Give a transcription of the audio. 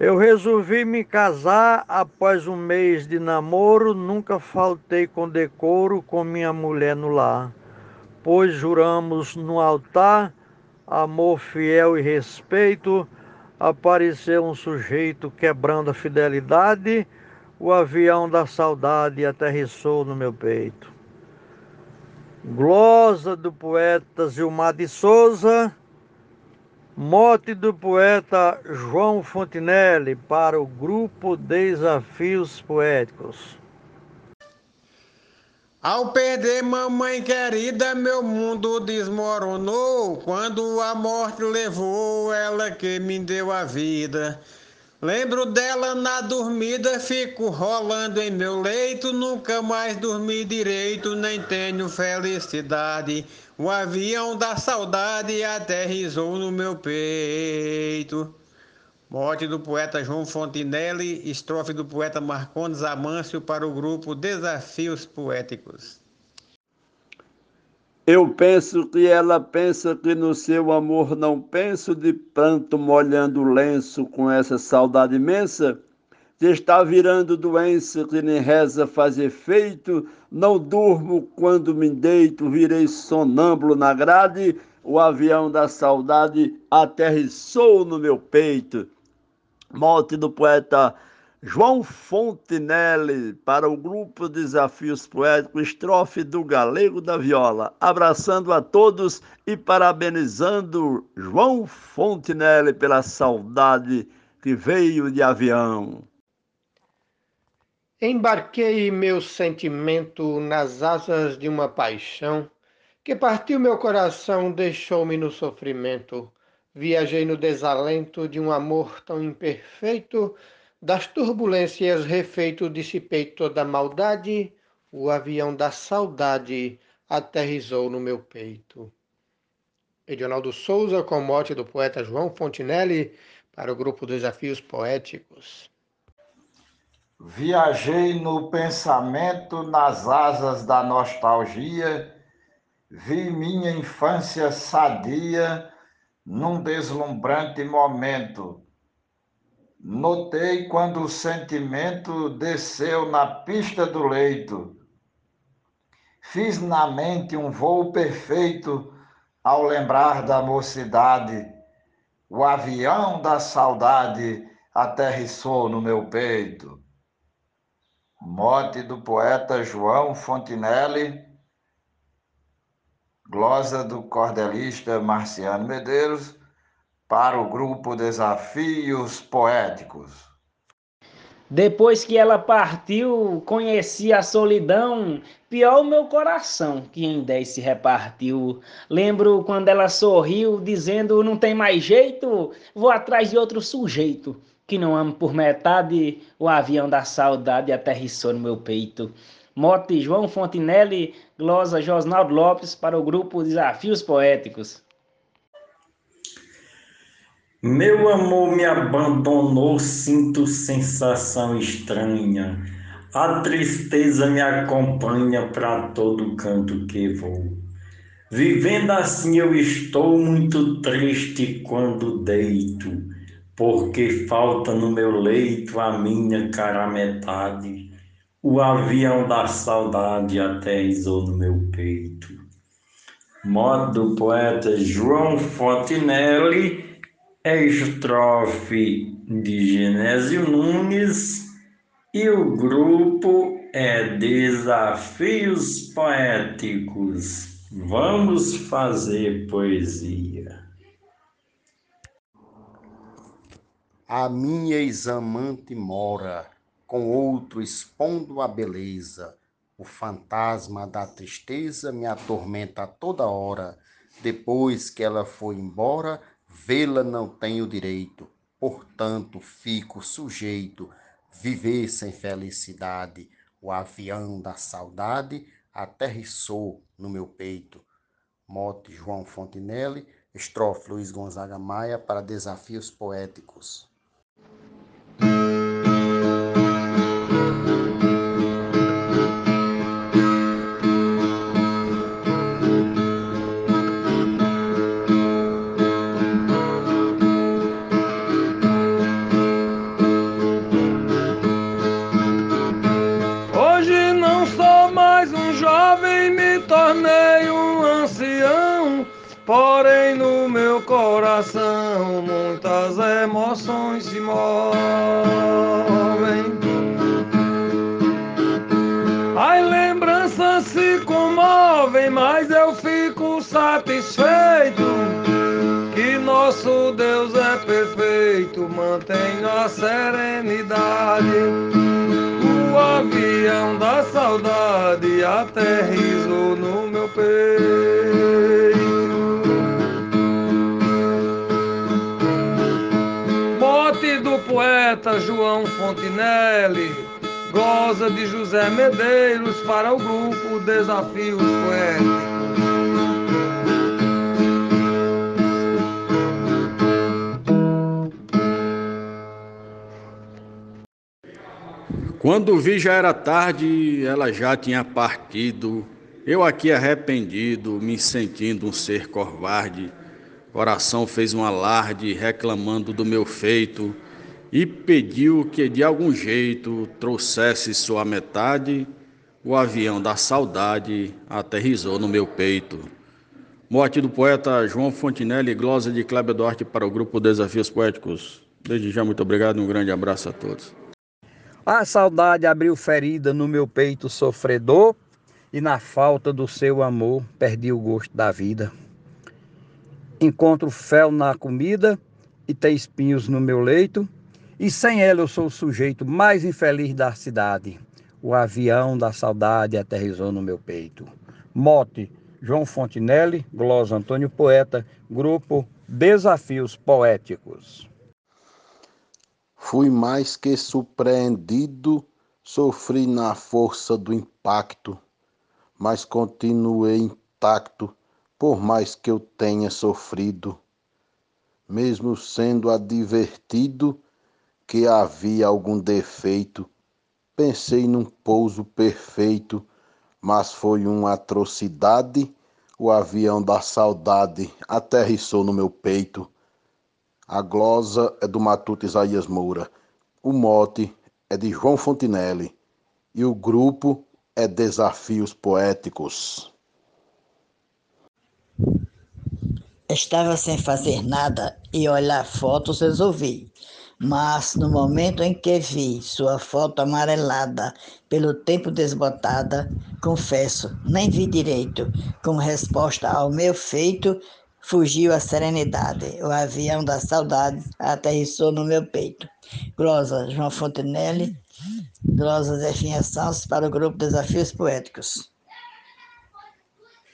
Eu resolvi me casar após um mês de namoro, nunca faltei com decoro com minha mulher no lar, pois juramos no altar amor fiel e respeito. Apareceu um sujeito quebrando a fidelidade, o avião da saudade aterrissou no meu peito. Glosa do poeta Gilmar de Souza Mote do poeta João Fontinelli para o grupo Desafios Poéticos. Ao perder mamãe querida, meu mundo desmoronou. Quando a morte levou, ela que me deu a vida. Lembro dela na dormida, fico rolando em meu leito. Nunca mais dormi direito, nem tenho felicidade. O avião da saudade aterrizou no meu peito. Morte do poeta João Fontinelli, estrofe do poeta Marcondes Amâncio para o grupo Desafios Poéticos. Eu penso que ela pensa que no seu amor não penso, de pranto molhando o lenço com essa saudade imensa, que está virando doença que nem reza faz efeito, não durmo quando me deito, virei sonâmbulo na grade, o avião da saudade aterrissou no meu peito. Morte do poeta João Fontinelli para o grupo Desafios Poéticos, estrofe do Galego da Viola, abraçando a todos e parabenizando João Fontinelli pela saudade que veio de avião. Embarquei meu sentimento nas asas de uma paixão que partiu meu coração, deixou-me no sofrimento. Viajei no desalento de um amor tão imperfeito das turbulências refeito, dissipei toda a maldade, o avião da saudade aterrizou no meu peito. Edionaldo Souza, com mote do poeta João Fontinelli, para o grupo Desafios Poéticos. Viajei no pensamento nas asas da nostalgia, vi minha infância sadia num deslumbrante momento Notei quando o sentimento desceu na pista do leito. Fiz na mente um voo perfeito ao lembrar da mocidade. O avião da saudade aterrissou no meu peito. Mote do poeta João Fontinelli, glosa do cordelista Marciano Medeiros para o grupo Desafios Poéticos. Depois que ela partiu, conheci a solidão, pior o meu coração, que em dez se repartiu. Lembro quando ela sorriu, dizendo: Não tem mais jeito, vou atrás de outro sujeito, que não amo por metade, o avião da saudade aterrissou no meu peito. Mote João Fontinelli, glosa Josnaldo Lopes para o grupo Desafios Poéticos. Meu amor me abandonou, sinto sensação estranha. A tristeza me acompanha para todo canto que vou. Vivendo assim eu estou muito triste quando deito, porque falta no meu leito a minha cara metade. O avião da saudade aterrizou no meu peito. Modo do poeta João Fontinelli estrofe de Genésio Nunes e o grupo é Desafios Poéticos. Vamos fazer poesia. A minha ex-amante mora, com outro expondo a beleza. O fantasma da tristeza me atormenta a toda hora. Depois que ela foi embora, Vê-la não tenho direito, portanto fico sujeito, viver sem felicidade. O avião da saudade aterrissou no meu peito. Mote João Fontinelli, estrofe Luiz Gonzaga Maia para desafios poéticos. mais um jovem, me tornei um ancião. Porém, no meu coração, muitas emoções se movem. As lembranças se comovem, mas eu fico satisfeito. Que nosso Deus é perfeito, mantém a serenidade avião da saudade aterrizou no meu peito. Mote do poeta João Fontinelli, goza de José Medeiros para o grupo Desafios Poéticos. Quando vi já era tarde, ela já tinha partido. Eu aqui arrependido, me sentindo um ser covarde. Coração fez um alarde, reclamando do meu feito, e pediu que de algum jeito trouxesse sua metade. O avião da saudade aterrizou no meu peito. Morte do poeta João Fontinelli, glosa de Cléber Duarte para o grupo Desafios Poéticos. Desde já, muito obrigado e um grande abraço a todos. A saudade abriu ferida no meu peito sofredor e na falta do seu amor perdi o gosto da vida. Encontro fel na comida e tem espinhos no meu leito, e sem ela eu sou o sujeito mais infeliz da cidade. O avião da saudade aterrizou no meu peito. Mote João Fontinelli, Glosa Antônio Poeta, Grupo Desafios Poéticos. Fui mais que surpreendido, sofri na força do impacto, mas continuei intacto, por mais que eu tenha sofrido. Mesmo sendo advertido que havia algum defeito, pensei num pouso perfeito, mas foi uma atrocidade. O avião da saudade aterrissou no meu peito a glosa é do matuto Isaías Moura. O mote é de João Fontinelli. E o grupo é Desafios Poéticos. Estava sem fazer nada e olhar fotos resolvi. Mas no momento em que vi sua foto amarelada, pelo tempo desbotada, confesso, nem vi direito, como resposta ao meu feito, fugiu a serenidade. O avião da saudade aterrissou no meu peito. Glosa João Fontenelle, glosa Zefinha Santos para o grupo Desafios Poéticos.